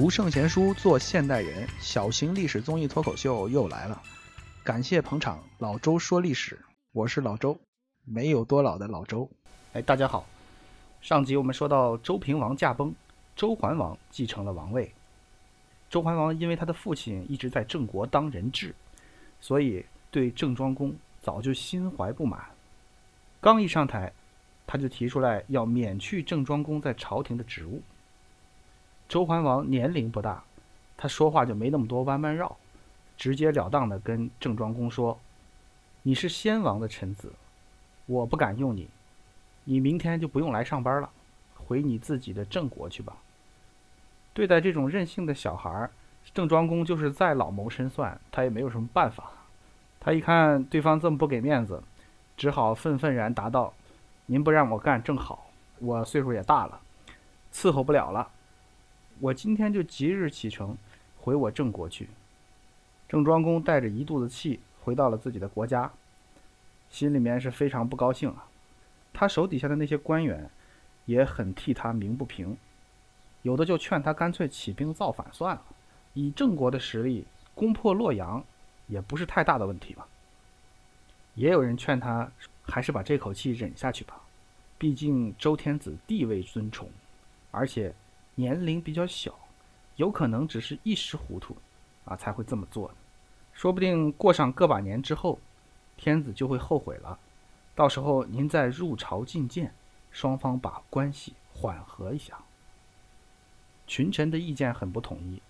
读圣贤书，做现代人，小型历史综艺脱口秀又来了。感谢捧场，老周说历史，我是老周，没有多老的老周。哎，大家好。上集我们说到周平王驾崩，周桓王继承了王位。周桓王因为他的父亲一直在郑国当人质，所以对郑庄公早就心怀不满。刚一上台，他就提出来要免去郑庄公在朝廷的职务。周桓王年龄不大，他说话就没那么多弯弯绕，直截了当的跟郑庄公说：“你是先王的臣子，我不敢用你，你明天就不用来上班了，回你自己的郑国去吧。”对待这种任性的小孩，郑庄公就是再老谋深算，他也没有什么办法。他一看对方这么不给面子，只好愤愤然答道：“您不让我干正好，我岁数也大了，伺候不了了。”我今天就即日启程，回我郑国去。郑庄公带着一肚子气回到了自己的国家，心里面是非常不高兴啊。他手底下的那些官员也很替他鸣不平，有的就劝他干脆起兵造反算了，以郑国的实力攻破洛阳也不是太大的问题吧。也有人劝他还是把这口气忍下去吧，毕竟周天子地位尊崇，而且。年龄比较小，有可能只是一时糊涂，啊，才会这么做的。说不定过上个把年之后，天子就会后悔了。到时候您再入朝觐见，双方把关系缓和一下。群臣的意见很不统一，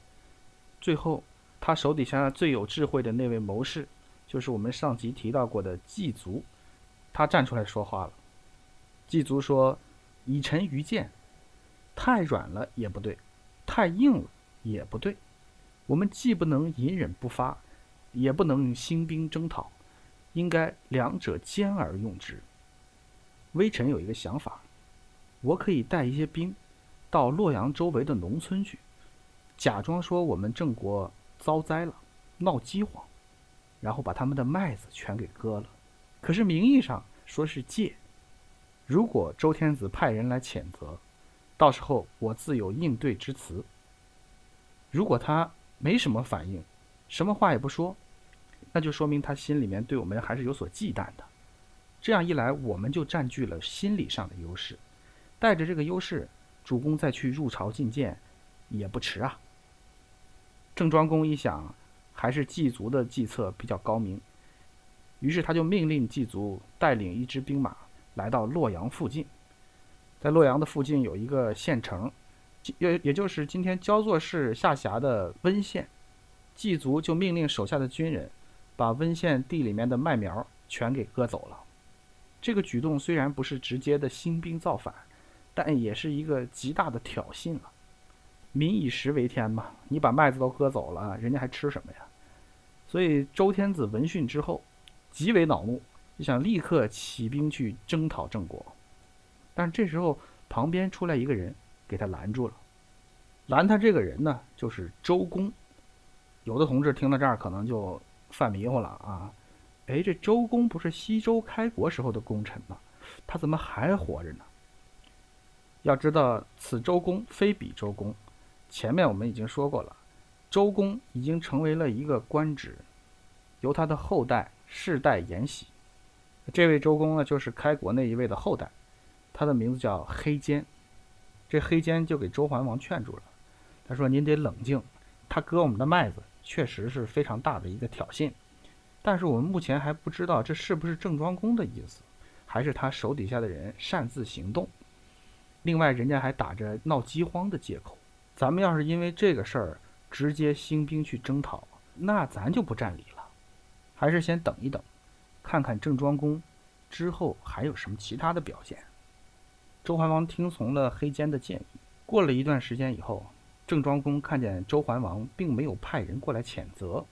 最后他手底下最有智慧的那位谋士，就是我们上集提到过的季足，他站出来说话了。季足说：“以臣愚见。”太软了也不对，太硬了也不对。我们既不能隐忍不发，也不能兴兵征讨，应该两者兼而用之。微臣有一个想法，我可以带一些兵到洛阳周围的农村去，假装说我们郑国遭灾了，闹饥荒，然后把他们的麦子全给割了。可是名义上说是借。如果周天子派人来谴责，到时候我自有应对之词。如果他没什么反应，什么话也不说，那就说明他心里面对我们还是有所忌惮的。这样一来，我们就占据了心理上的优势，带着这个优势，主公再去入朝觐见，也不迟啊。郑庄公一想，还是季足的计策比较高明，于是他就命令季足带领一支兵马来到洛阳附近。在洛阳的附近有一个县城，也也就是今天焦作市下辖的温县，季足就命令手下的军人，把温县地里面的麦苗全给割走了。这个举动虽然不是直接的兴兵造反，但也是一个极大的挑衅了。民以食为天嘛，你把麦子都割走了，人家还吃什么呀？所以周天子闻讯之后，极为恼怒，就想立刻起兵去征讨郑国。但这时候，旁边出来一个人，给他拦住了。拦他这个人呢，就是周公。有的同志听到这儿，可能就犯迷糊了啊！哎，这周公不是西周开国时候的功臣吗？他怎么还活着呢？要知道，此周公非彼周公。前面我们已经说过了，周公已经成为了一个官职，由他的后代世代沿袭。这位周公呢，就是开国那一位的后代。他的名字叫黑坚，这黑坚就给周桓王劝住了。他说：“您得冷静，他割我们的麦子确实是非常大的一个挑衅，但是我们目前还不知道这是不是郑庄公的意思，还是他手底下的人擅自行动。另外，人家还打着闹饥荒的借口，咱们要是因为这个事儿直接兴兵去征讨，那咱就不占理了。还是先等一等，看看郑庄公之后还有什么其他的表现。”周桓王听从了黑坚的建议。过了一段时间以后，郑庄公看见周桓王并没有派人过来谴责，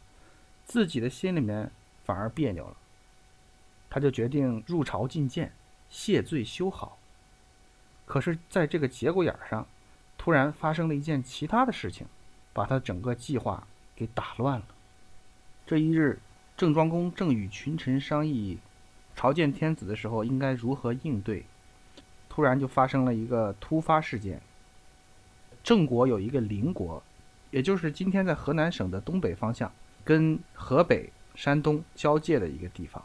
自己的心里面反而别扭了。他就决定入朝觐见，谢罪修好。可是，在这个节骨眼上，突然发生了一件其他的事情，把他整个计划给打乱了。这一日，郑庄公正与群臣商议朝见天子的时候，应该如何应对。突然就发生了一个突发事件。郑国有一个邻国也就是今天在河南省的东北方向，跟河北、山东交界的一个地方。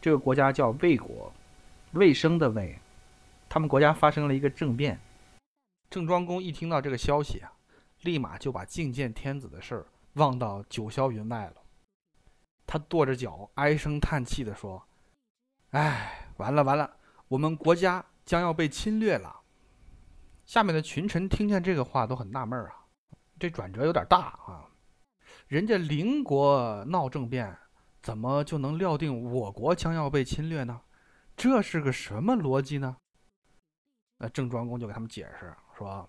这个国家叫魏国，卫生的卫。他们国家发生了一个政变。郑庄公一听到这个消息啊，立马就把觐见天子的事儿忘到九霄云外了。他跺着脚，唉声叹气地说：“哎，完了完了，我们国家将要被侵略了。”下面的群臣听见这个话都很纳闷啊，这转折有点大啊。人家邻国闹政变，怎么就能料定我国将要被侵略呢？这是个什么逻辑呢？那郑庄公就给他们解释说：“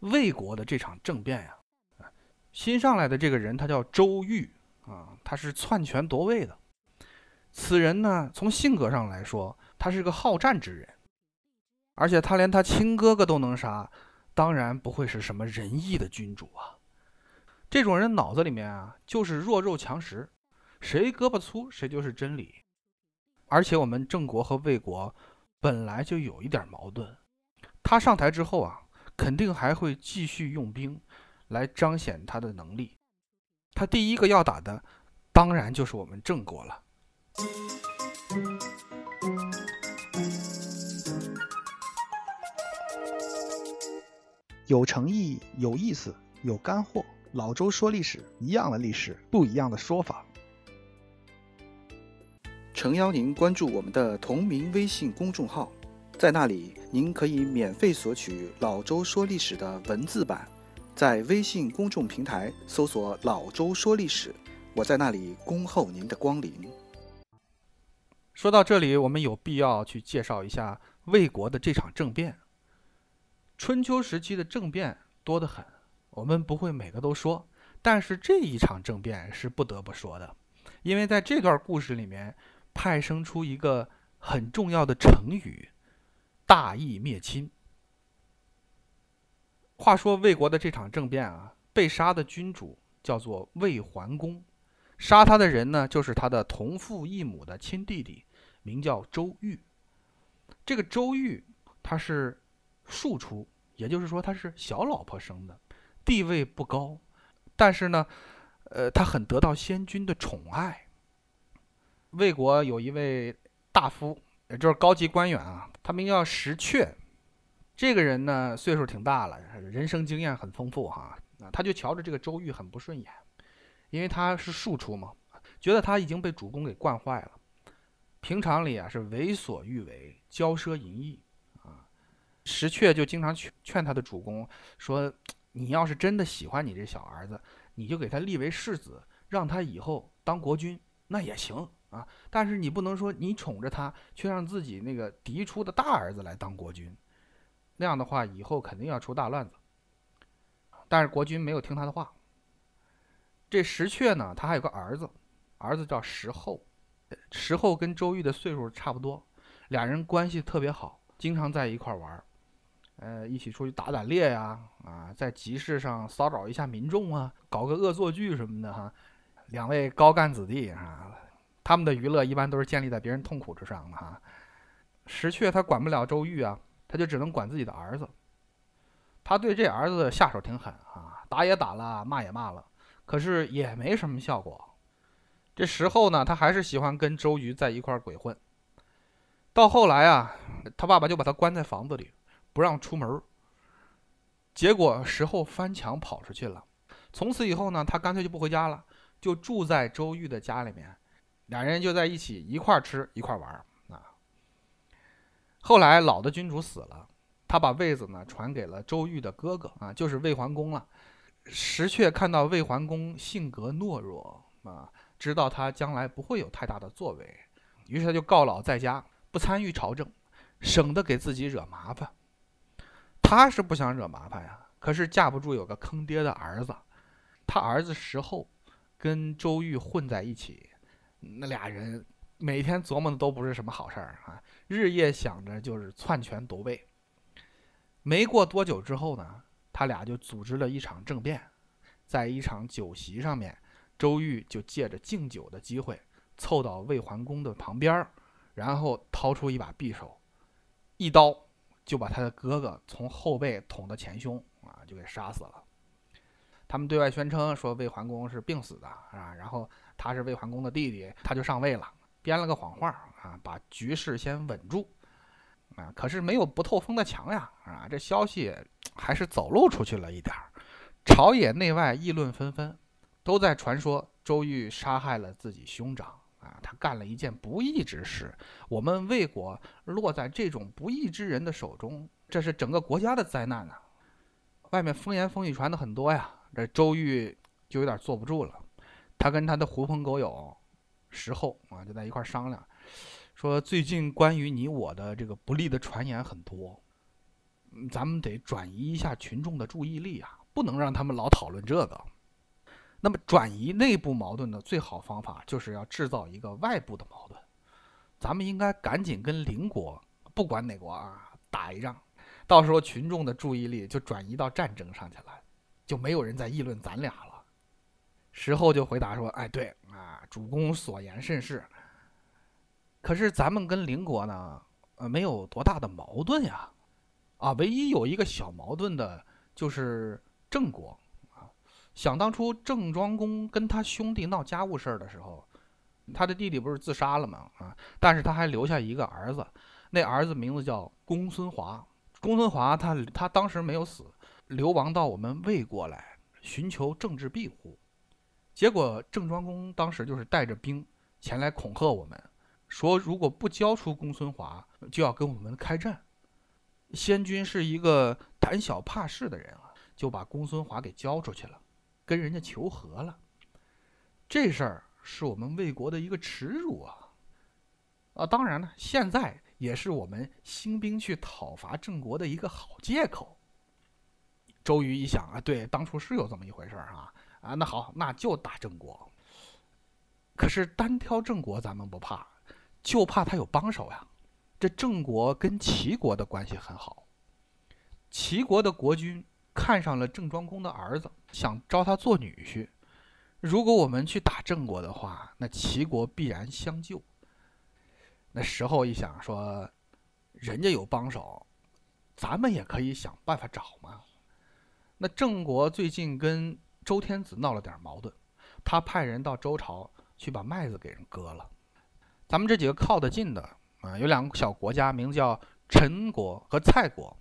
魏国的这场政变呀，新上来的这个人他叫周瑜。”啊，他是篡权夺位的。此人呢，从性格上来说，他是个好战之人，而且他连他亲哥哥都能杀，当然不会是什么仁义的君主啊。这种人脑子里面啊，就是弱肉强食，谁胳膊粗谁就是真理。而且我们郑国和魏国本来就有一点矛盾，他上台之后啊，肯定还会继续用兵来彰显他的能力。他第一个要打的，当然就是我们郑国了。有诚意、有意思、有干货。老周说历史，一样的历史，不一样的说法。诚邀您关注我们的同名微信公众号，在那里您可以免费索取老周说历史的文字版。在微信公众平台搜索“老周说历史”，我在那里恭候您的光临。说到这里，我们有必要去介绍一下魏国的这场政变。春秋时期的政变多得很，我们不会每个都说，但是这一场政变是不得不说的，因为在这段故事里面派生出一个很重要的成语——大义灭亲。话说魏国的这场政变啊，被杀的君主叫做魏桓公，杀他的人呢，就是他的同父异母的亲弟弟，名叫周瑜。这个周瑜他是庶出，也就是说他是小老婆生的，地位不高，但是呢，呃，他很得到先君的宠爱。魏国有一位大夫，也就是高级官员啊，他名叫石阙。这个人呢，岁数挺大了，人生经验很丰富哈。他就瞧着这个周瑜很不顺眼，因为他是庶出嘛，觉得他已经被主公给惯坏了。平常里啊是为所欲为，骄奢淫逸。石阙就经常劝劝他的主公说：“你要是真的喜欢你这小儿子，你就给他立为世子，让他以后当国君，那也行啊。但是你不能说你宠着他，却让自己那个嫡出的大儿子来当国君。”那样的话，以后肯定要出大乱子。但是国君没有听他的话。这石阙呢，他还有个儿子，儿子叫石厚。石厚跟周瑜的岁数差不多，俩人关系特别好，经常在一块玩儿，呃，一起出去打打猎呀，啊，在集市上骚扰一下民众啊，搞个恶作剧什么的哈。两位高干子弟啊，他们的娱乐一般都是建立在别人痛苦之上的哈。石阙他管不了周瑜啊。他就只能管自己的儿子，他对这儿子下手挺狠啊，打也打了，骂也骂了，可是也没什么效果。这时候呢，他还是喜欢跟周瑜在一块鬼混。到后来啊，他爸爸就把他关在房子里，不让出门。结果时候翻墙跑出去了。从此以后呢，他干脆就不回家了，就住在周瑜的家里面，俩人就在一起一块吃一块玩啊。后来老的君主死了，他把位子呢传给了周瑜的哥哥啊，就是魏桓公了。石阙看到魏桓公性格懦弱啊，知道他将来不会有太大的作为，于是他就告老在家，不参与朝政，省得给自己惹麻烦。他是不想惹麻烦呀，可是架不住有个坑爹的儿子，他儿子石厚跟周瑜混在一起，那俩人。每天琢磨的都不是什么好事儿啊，日夜想着就是篡权夺位。没过多久之后呢，他俩就组织了一场政变，在一场酒席上面，周瑜就借着敬酒的机会，凑到魏桓公的旁边，然后掏出一把匕首，一刀就把他的哥哥从后背捅到前胸啊，就给杀死了。他们对外宣称说魏桓公是病死的啊，然后他是魏桓公的弟弟，他就上位了，编了个谎话啊，把局势先稳住啊。可是没有不透风的墙呀啊，这消息还是走漏出去了一点儿，朝野内外议论纷纷，都在传说周瑜杀害了自己兄长，他干了一件不义之事，我们魏国落在这种不义之人的手中，这是整个国家的灾难呐。外面风言风语传的很多呀。这周瑜就有点坐不住了，他跟他的狐朋狗友石厚啊就在一块商量，说最近关于你我的这个不利的传言很多，咱们得转移一下群众的注意力啊，不能让他们老讨论这个。那么转移内部矛盾的最好方法就是要制造一个外部的矛盾，咱们应该赶紧跟邻国，不管哪国啊打一仗，到时候群众的注意力就转移到战争上去了。就没有人在议论咱俩了。石厚就回答说：“哎，对啊，主公所言甚是。可是咱们跟邻国呢，呃，没有多大的矛盾呀，啊，唯一有一个小矛盾的就是郑国。想当初郑庄公跟他兄弟闹家务事儿的时候，他的弟弟不是自杀了吗？啊，但是他还留下一个儿子，那儿子名字叫公孙华。公孙华他他当时没有死。”流亡到我们魏国来寻求政治庇护，结果郑庄公当时就是带着兵前来恐吓我们，说如果不交出公孙华，就要跟我们开战。先君是一个胆小怕事的人啊，就把公孙华给交出去了，跟人家求和了。这事儿是我们魏国的一个耻辱啊！啊，当然了，现在也是我们兴兵去讨伐郑国的一个好借口。周瑜一想啊，对，当初是有这么一回事儿啊啊，那好，那就打郑国。可是单挑郑国咱们不怕，就怕他有帮手呀。这郑国跟齐国的关系很好，齐国的国君看上了郑庄公的儿子，想招他做女婿。如果我们去打郑国的话，那齐国必然相救。那时候一想说，人家有帮手，咱们也可以想办法找嘛。那郑国最近跟周天子闹了点矛盾，他派人到周朝去把麦子给人割了。咱们这几个靠得近的啊，有两个小国家，名字叫陈国和蔡国。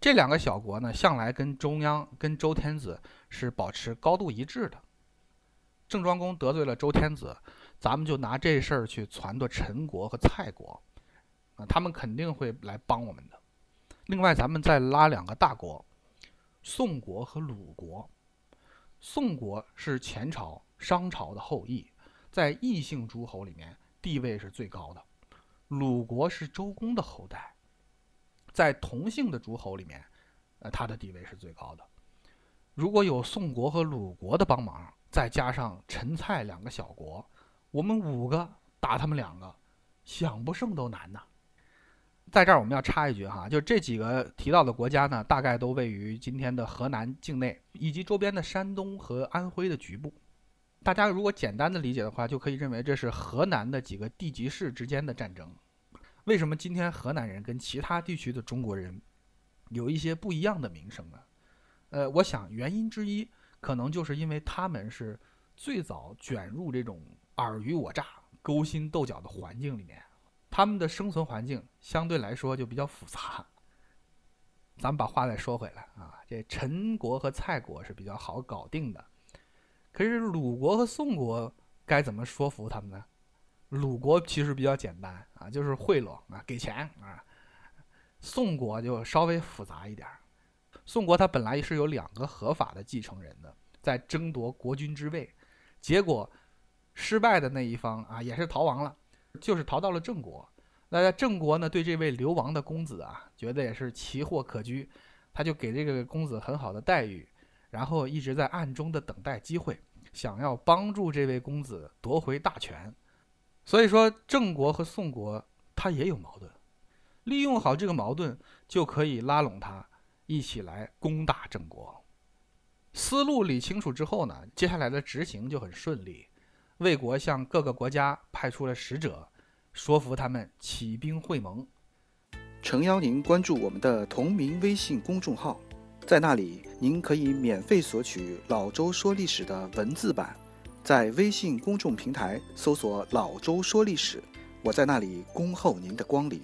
这两个小国呢，向来跟中央、跟周天子是保持高度一致的。郑庄公得罪了周天子，咱们就拿这事儿去撺掇陈国和蔡国，啊，他们肯定会来帮我们的。另外，咱们再拉两个大国。宋国和鲁国，宋国是前朝、商朝的后裔，在异姓诸侯里面地位是最高的；鲁国是周公的后代，在同姓的诸侯里面，呃，他的地位是最高的。如果有宋国和鲁国的帮忙，再加上陈、蔡两个小国，我们五个打他们两个，想不胜都难呐。在这儿我们要插一句哈，就这几个提到的国家呢，大概都位于今天的河南境内以及周边的山东和安徽的局部。大家如果简单的理解的话，就可以认为这是河南的几个地级市之间的战争。为什么今天河南人跟其他地区的中国人有一些不一样的名声呢？呃，我想原因之一可能就是因为他们是最早卷入这种尔虞我诈、勾心斗角的环境里面。他们的生存环境相对来说就比较复杂。咱们把话再说回来啊，这陈国和蔡国是比较好搞定的，可是鲁国和宋国该怎么说服他们呢？鲁国其实比较简单啊，就是贿赂啊，给钱啊。宋国就稍微复杂一点。宋国他本来是有两个合法的继承人的，在争夺国君之位，结果失败的那一方啊，也是逃亡了。就是逃到了郑国，那在郑国呢，对这位流亡的公子啊，觉得也是奇货可居，他就给这个公子很好的待遇，然后一直在暗中的等待机会，想要帮助这位公子夺回大权。所以说，郑国和宋国他也有矛盾，利用好这个矛盾，就可以拉拢他一起来攻打郑国。思路理清楚之后呢，接下来的执行就很顺利。魏国向各个国家派出了使者，说服他们起兵会盟。诚邀您关注我们的同名微信公众号，在那里您可以免费索取老周说历史的文字版，在微信公众平台搜索“老周说历史”，我在那里恭候您的光临。